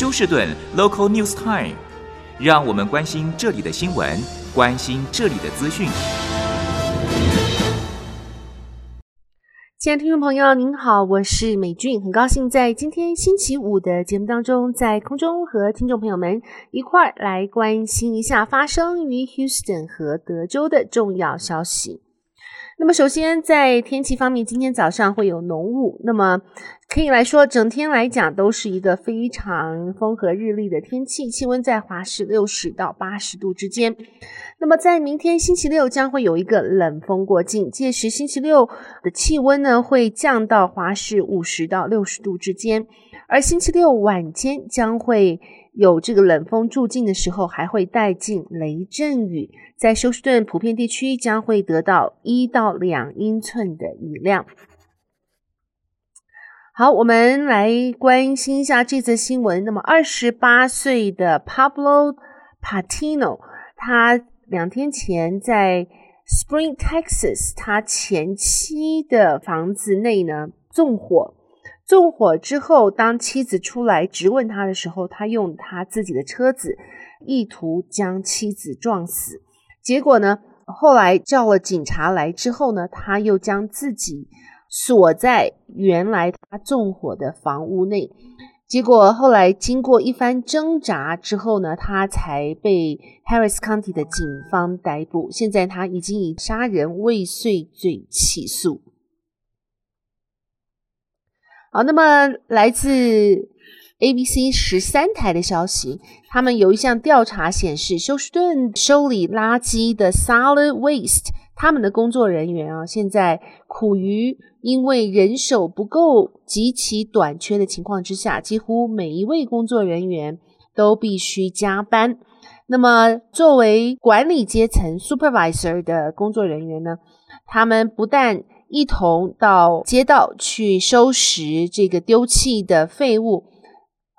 休士顿 Local News Time，让我们关心这里的新闻，关心这里的资讯。亲爱的听众朋友，您好，我是美俊，很高兴在今天星期五的节目当中，在空中和听众朋友们一块儿来关心一下发生于 Houston 和德州的重要消息。那么，首先在天气方面，今天早上会有浓雾。那么可以来说，整天来讲都是一个非常风和日丽的天气，气温在华氏六十到八十度之间。那么在明天星期六将会有一个冷锋过境，届时星期六的气温呢会降到华氏五十到六十度之间，而星期六晚间将会。有这个冷锋驻境的时候，还会带进雷阵雨，在休斯顿普遍地区将会得到一到两英寸的雨量。好，我们来关心一下这则新闻。那么，二十八岁的 Pablo Patino，他两天前在 Spring Texas，他前妻的房子内呢纵火。纵火之后，当妻子出来质问他的时候，他用他自己的车子意图将妻子撞死。结果呢，后来叫了警察来之后呢，他又将自己锁在原来他纵火的房屋内。结果后来经过一番挣扎之后呢，他才被 Harris County 的警方逮捕。现在他已经以杀人未遂罪起诉。好，那么来自 ABC 十三台的消息，他们有一项调查显示，休斯顿收理垃圾的 Solid Waste，他们的工作人员啊，现在苦于因为人手不够、极其短缺的情况之下，几乎每一位工作人员都必须加班。那么，作为管理阶层 Supervisor 的工作人员呢，他们不但一同到街道去收拾这个丢弃的废物，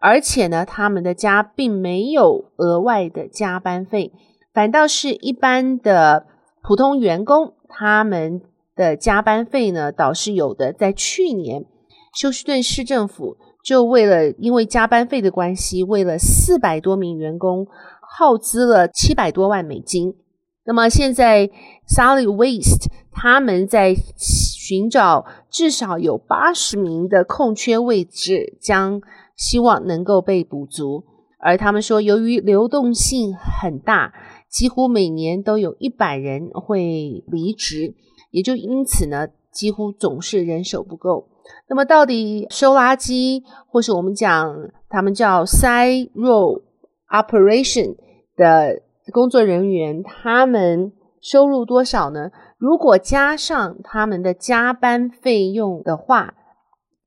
而且呢，他们的家并没有额外的加班费，反倒是一般的普通员工，他们的加班费呢倒是有的。在去年，休斯顿市政府就为了因为加班费的关系，为了四百多名员工耗资了七百多万美金。那么现在，Solid Waste 他们在寻找至少有八十名的空缺位置，将希望能够被补足。而他们说，由于流动性很大，几乎每年都有一百人会离职，也就因此呢，几乎总是人手不够。那么，到底收垃圾，或是我们讲他们叫 “silo Operation 的？工作人员他们收入多少呢？如果加上他们的加班费用的话，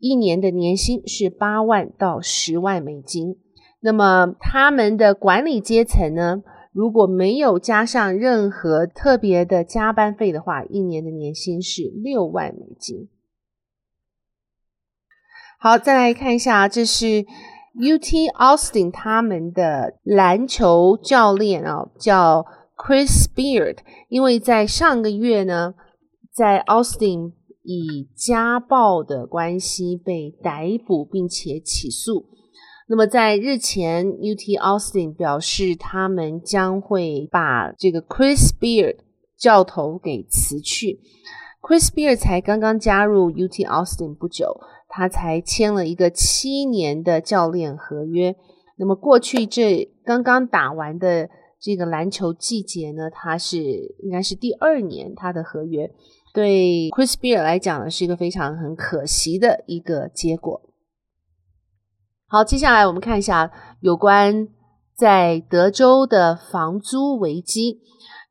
一年的年薪是八万到十万美金。那么他们的管理阶层呢？如果没有加上任何特别的加班费的话，一年的年薪是六万美金。好，再来看一下，这是。UT Austin 他们的篮球教练啊，叫 Chris Beard，因为在上个月呢，在 Austin 以家暴的关系被逮捕并且起诉。那么在日前，UT Austin 表示他们将会把这个 Chris Beard 教头给辞去。Chris Beard 才刚刚加入 UT Austin 不久。他才签了一个七年的教练合约。那么过去这刚刚打完的这个篮球季节呢，他是应该是第二年他的合约。对 Chris Beard 来讲呢，是一个非常很可惜的一个结果。好，接下来我们看一下有关在德州的房租危机。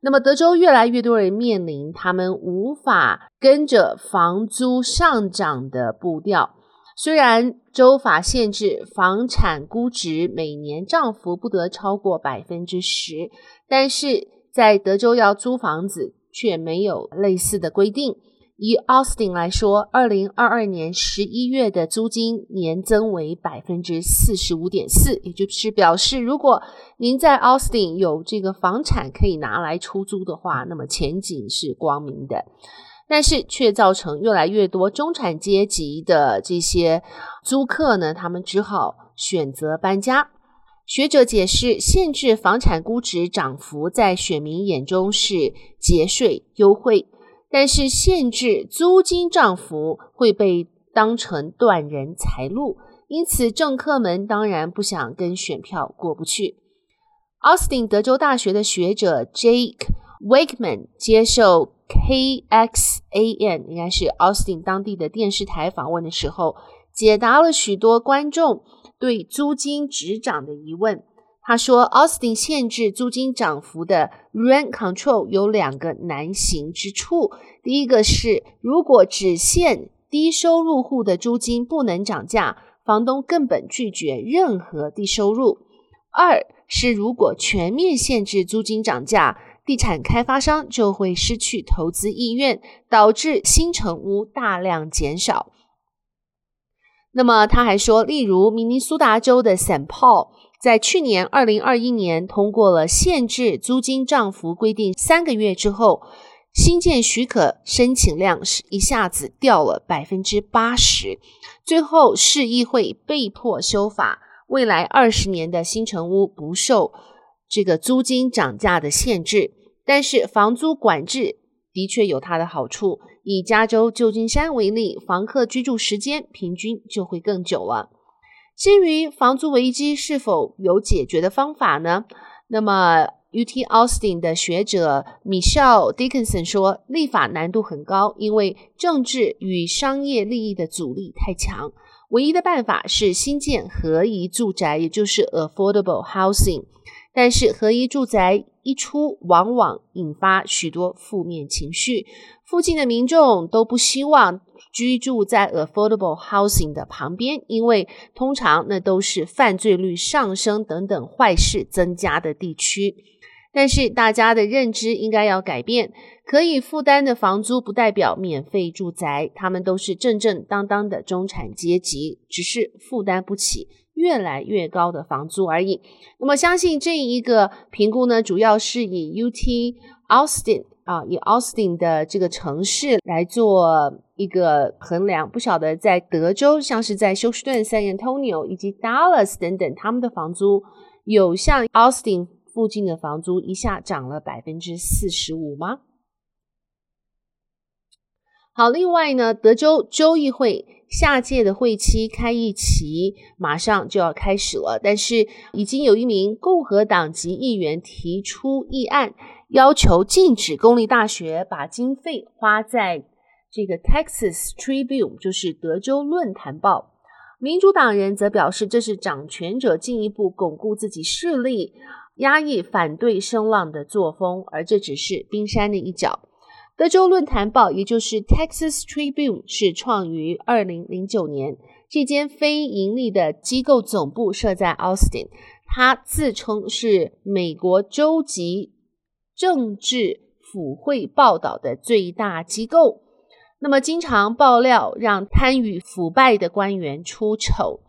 那么德州越来越多人面临他们无法跟着房租上涨的步调。虽然州法限制房产估值每年涨幅不得超过百分之十，但是在德州要租房子却没有类似的规定。以 Austin 来说，二零二二年十一月的租金年增为百分之四十五点四，也就是表示，如果您在 Austin 有这个房产可以拿来出租的话，那么前景是光明的。但是却造成越来越多中产阶级的这些租客呢，他们只好选择搬家。学者解释，限制房产估值涨幅在选民眼中是节税优惠，但是限制租金涨幅会被当成断人财路，因此政客们当然不想跟选票过不去。奥斯汀德州大学的学者 Jake Wakeman 接受 KXAN 应该是奥斯汀当地的电视台访问的时候，解答了许多观众对租金止涨的疑问。他说，奥斯汀限制租金涨幅的 rent control 有两个难行之处。第一个是，如果只限低收入户的租金不能涨价，房东根本拒绝任何低收入；二是，如果全面限制租金涨价，地产开发商就会失去投资意愿，导致新成屋大量减少。那么他还说，例如明尼苏达州的 Saint Paul。在去年二零二一年通过了限制租金涨幅规定，三个月之后，新建许可申请量是一下子掉了百分之八十，最后市议会被迫修法，未来二十年的新城屋不受这个租金涨价的限制，但是房租管制的确有它的好处，以加州旧金山为例，房客居住时间平均就会更久了。至于房租危机是否有解决的方法呢？那么，UT Austin 的学者 Michelle Dickinson 说，立法难度很高，因为政治与商业利益的阻力太强。唯一的办法是新建合宜住宅，也就是 affordable housing。但是，合宜住宅一出，往往引发许多负面情绪，附近的民众都不希望。居住在 affordable housing 的旁边，因为通常那都是犯罪率上升等等坏事增加的地区。但是大家的认知应该要改变，可以负担的房租不代表免费住宅，他们都是正正当当的中产阶级，只是负担不起越来越高的房租而已。那么相信这一个评估呢，主要是以 UT Austin。啊，以 Austin 的这个城市来做一个衡量，不晓得在德州，像是在休斯顿、San Antonio 以及 Dallas 等等，他们的房租有像 Austin 附近的房租一下涨了百分之四十五吗？好，另外呢，德州州议会下届的会期开议期马上就要开始了，但是已经有一名共和党籍议员提出议案。要求禁止公立大学把经费花在这个 Texas Tribune，就是德州论坛报。民主党人则表示，这是掌权者进一步巩固自己势力、压抑反对声浪的作风，而这只是冰山的一角。德州论坛报，也就是 Texas Tribune，是创于二零零九年，这间非盈利的机构总部设在 Austin，它自称是美国州级。政治腐会报道的最大机构，那么经常爆料让贪与腐败的官员出丑。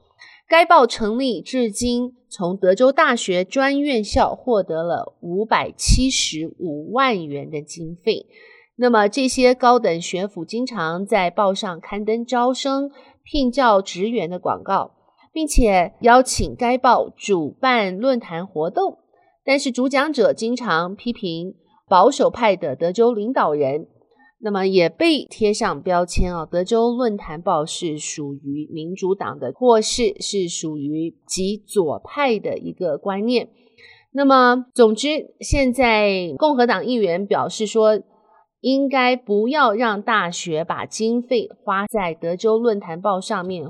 该报成立至今，从德州大学专院校获得了五百七十五万元的经费。那么这些高等学府经常在报上刊登招生、聘教职员的广告，并且邀请该报主办论坛活动。但是主讲者经常批评保守派的德州领导人，那么也被贴上标签啊。德州论坛报是属于民主党的，或是是属于极左派的一个观念。那么，总之，现在共和党议员表示说，应该不要让大学把经费花在德州论坛报上面。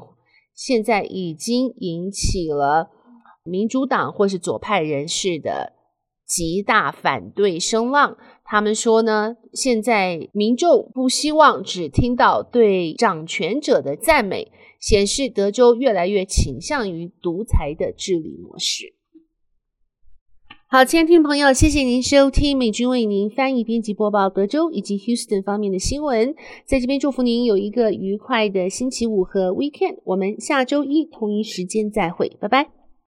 现在已经引起了。民主党或是左派人士的极大反对声浪，他们说呢，现在民众不希望只听到对掌权者的赞美，显示德州越来越倾向于独裁的治理模式。好，亲爱的听众朋友，谢谢您收听美军为您翻译、编辑、播报德州以及 Houston 方面的新闻，在这边祝福您有一个愉快的星期五和 Weekend。我们下周一同一时间再会，拜拜。